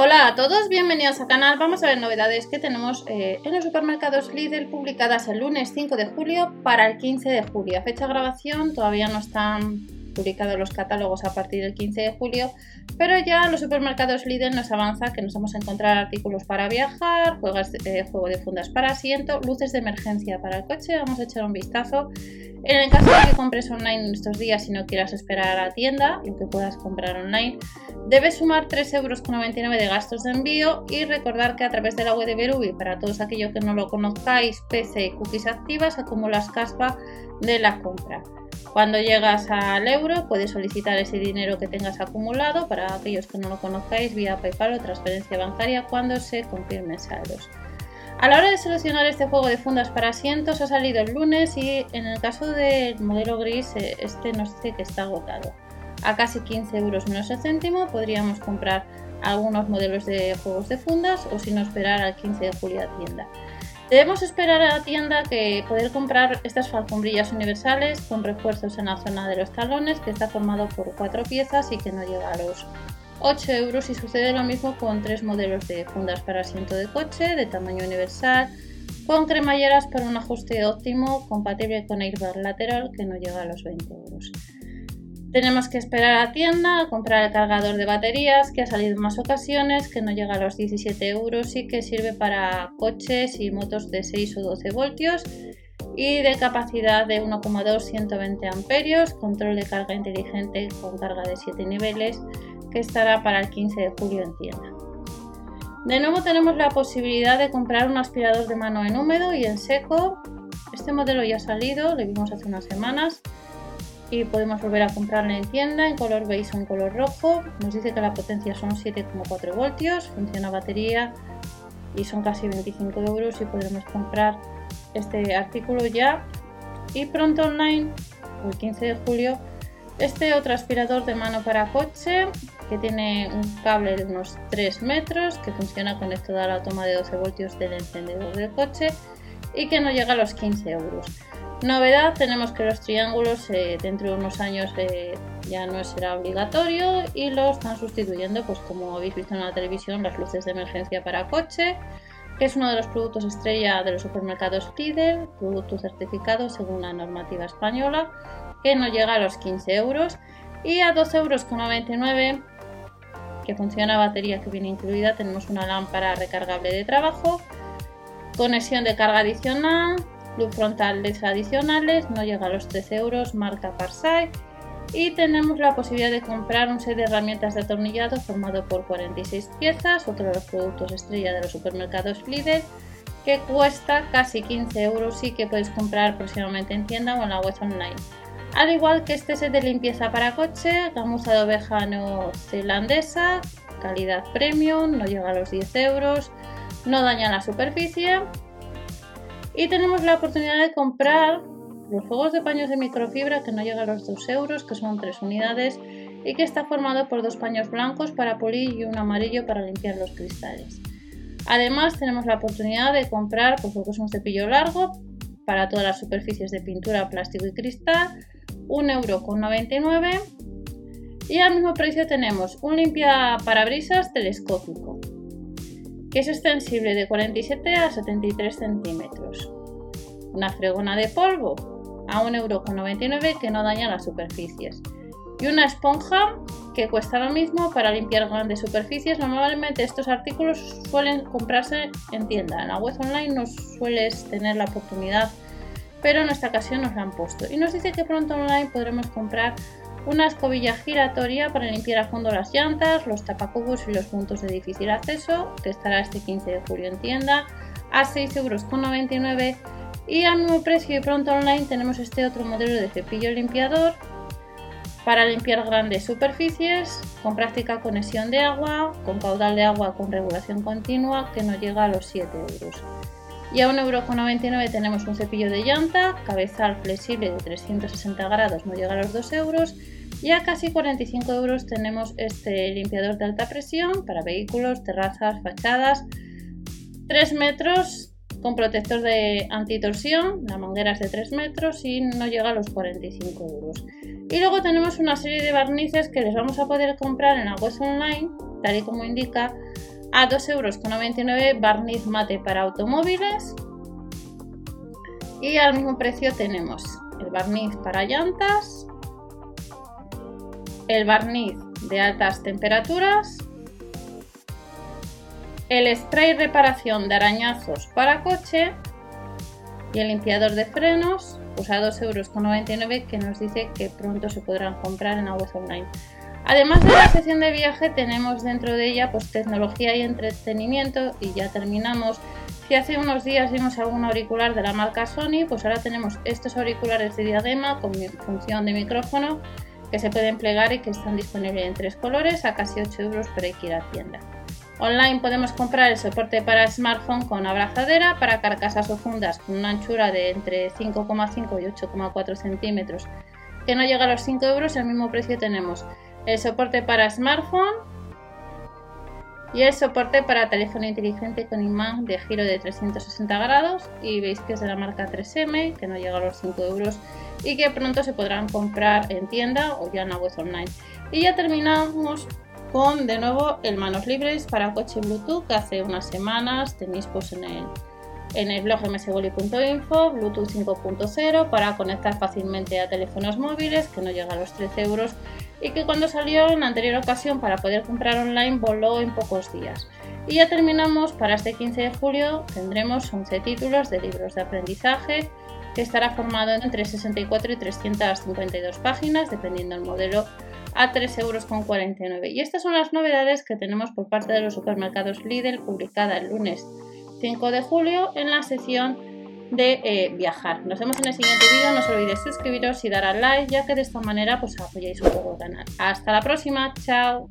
Hola a todos, bienvenidos al canal. Vamos a ver novedades que tenemos eh, en los supermercados Lidl publicadas el lunes 5 de julio para el 15 de julio. Fecha de grabación todavía no están publicados los catálogos a partir del 15 de julio, pero ya los supermercados Lidl nos avanza que nos vamos a encontrar artículos para viajar, juegos de, juego de fundas para asiento, luces de emergencia para el coche. Vamos a echar un vistazo. En el caso de que compres online en estos días y no quieras esperar a la tienda, lo que puedas comprar online, debes sumar 3,99 euros de gastos de envío y recordar que a través de la web de Berubi, para todos aquellos que no lo conozcáis, PC y cookies activas, acumulas caspa de la compra. Cuando llegas al euro, puedes solicitar ese dinero que tengas acumulado para aquellos que no lo conozcáis vía PayPal o transferencia bancaria cuando se confirmen saldos. A la hora de seleccionar este juego de fundas para asientos ha salido el lunes y en el caso del modelo gris eh, este nos dice que está agotado. A casi 15 euros menos el céntimo podríamos comprar algunos modelos de juegos de fundas o si no esperar al 15 de julio a tienda. Debemos esperar a la tienda que poder comprar estas alfombrillas universales con refuerzos en la zona de los talones que está formado por cuatro piezas y que no llega a los 8 euros y sucede lo mismo con tres modelos de fundas para asiento de coche de tamaño universal con cremalleras para un ajuste óptimo compatible con airbag lateral que no llega a los 20 euros. Tenemos que esperar a tienda a comprar el cargador de baterías que ha salido en más ocasiones, que no llega a los 17 euros y que sirve para coches y motos de 6 o 12 voltios y de capacidad de 1,2 120 amperios, control de carga inteligente con carga de 7 niveles que estará para el 15 de julio en tienda. De nuevo tenemos la posibilidad de comprar un aspirador de mano en húmedo y en seco. Este modelo ya ha salido, lo vimos hace unas semanas y podemos volver a comprarlo en tienda en color beige o en color rojo. Nos dice que la potencia son 7,4 voltios, funciona batería y son casi 25 euros y podremos comprar este artículo ya. Y pronto online, el 15 de julio, este otro aspirador de mano para coche que tiene un cable de unos 3 metros que funciona conectado a la toma de 12 voltios del encendedor del coche y que no llega a los 15 euros. Novedad, tenemos que los triángulos eh, dentro de unos años eh, ya no será obligatorio y lo están sustituyendo, pues como habéis visto en la televisión, las luces de emergencia para coche, que es uno de los productos estrella de los supermercados Lidl, producto certificado según la normativa española, que no llega a los 15 euros y a 12,99 euros que funciona a batería que viene incluida, tenemos una lámpara recargable de trabajo, conexión de carga adicional, luz frontal LED adicionales, no llega a los 13 euros, marca Parsai. Y tenemos la posibilidad de comprar un set de herramientas de atornillado formado por 46 piezas, otro de los productos estrella de los supermercados Lidl, que cuesta casi 15 euros y que puedes comprar próximamente en tienda o en la web online. Al igual que este set de limpieza para coche, gamuza de oveja neozelandesa, calidad premium, no llega a los 10 euros, no daña la superficie y tenemos la oportunidad de comprar los juegos de paños de microfibra que no llegan a los 2 euros, que son 3 unidades y que está formado por dos paños blancos para polir y un amarillo para limpiar los cristales. Además tenemos la oportunidad de comprar pues, lo es un cepillo largo para todas las superficies de pintura, plástico y cristal, 1,99€ y al mismo precio tenemos un limpia parabrisas telescópico que es extensible de 47 a 73 centímetros. Una fregona de polvo a 1,99€ que no daña las superficies. Y una esponja que cuesta lo mismo para limpiar grandes superficies. Normalmente estos artículos suelen comprarse en tienda. En la web online no sueles tener la oportunidad, pero en esta ocasión nos la han puesto. Y nos dice que pronto online podremos comprar una escobilla giratoria para limpiar a fondo las llantas, los tapacubos y los puntos de difícil acceso, que estará este 15 de julio en tienda, a 6,99 euros. Y al mismo precio y pronto online tenemos este otro modelo de cepillo limpiador para limpiar grandes superficies, con práctica conexión de agua, con caudal de agua con regulación continua, que no llega a los 7 euros. Y a 1,99€ tenemos un cepillo de llanta, cabezal flexible de 360 grados, no llega a los 2 euros. Y a casi 45 euros tenemos este limpiador de alta presión para vehículos, terrazas, fachadas. 3 metros con protector de antitorsión, la manguera es de 3 metros y no llega a los 45 euros. Y luego tenemos una serie de barnices que les vamos a poder comprar en la web online, tal y como indica A 2,99 euros barniz mate para automóviles. Y al mismo precio tenemos el barniz para llantas, el barniz de altas temperaturas, el spray reparación de arañazos para coche y el limpiador de frenos pues a 2,99 euros que nos dice que pronto se podrán comprar en la online. Además de la sección de viaje tenemos dentro de ella pues tecnología y entretenimiento y ya terminamos. Si hace unos días vimos algún auricular de la marca Sony, pues ahora tenemos estos auriculares de diadema con función de micrófono que se pueden plegar y que están disponibles en tres colores a casi 8 euros por ir a tienda. Online podemos comprar el soporte para smartphone con abrazadera para carcasas o fundas con una anchura de entre 5,5 y 8,4 centímetros que no llega a los 5 euros al mismo precio tenemos. El soporte para smartphone y el soporte para teléfono inteligente con imán de giro de 360 grados y veis que es de la marca 3M que no llega a los 5 euros y que pronto se podrán comprar en tienda o ya en la web online. Y ya terminamos con de nuevo el manos libres para coche Bluetooth que hace unas semanas tenéis pues en el, en el blog msgoli.info Bluetooth 5.0 para conectar fácilmente a teléfonos móviles que no llega a los 13 euros y que cuando salió en la anterior ocasión para poder comprar online voló en pocos días. Y ya terminamos, para este 15 de julio tendremos 11 títulos de libros de aprendizaje que estará formado entre 64 y 352 páginas dependiendo del modelo a 3,49 euros. Y estas son las novedades que tenemos por parte de los supermercados Lidl, publicada el lunes 5 de julio en la sección de eh, viajar. Nos vemos en el siguiente vídeo, no os olvidéis suscribiros y dar al like, ya que de esta manera pues apoyáis un poco el canal. Hasta la próxima, chao.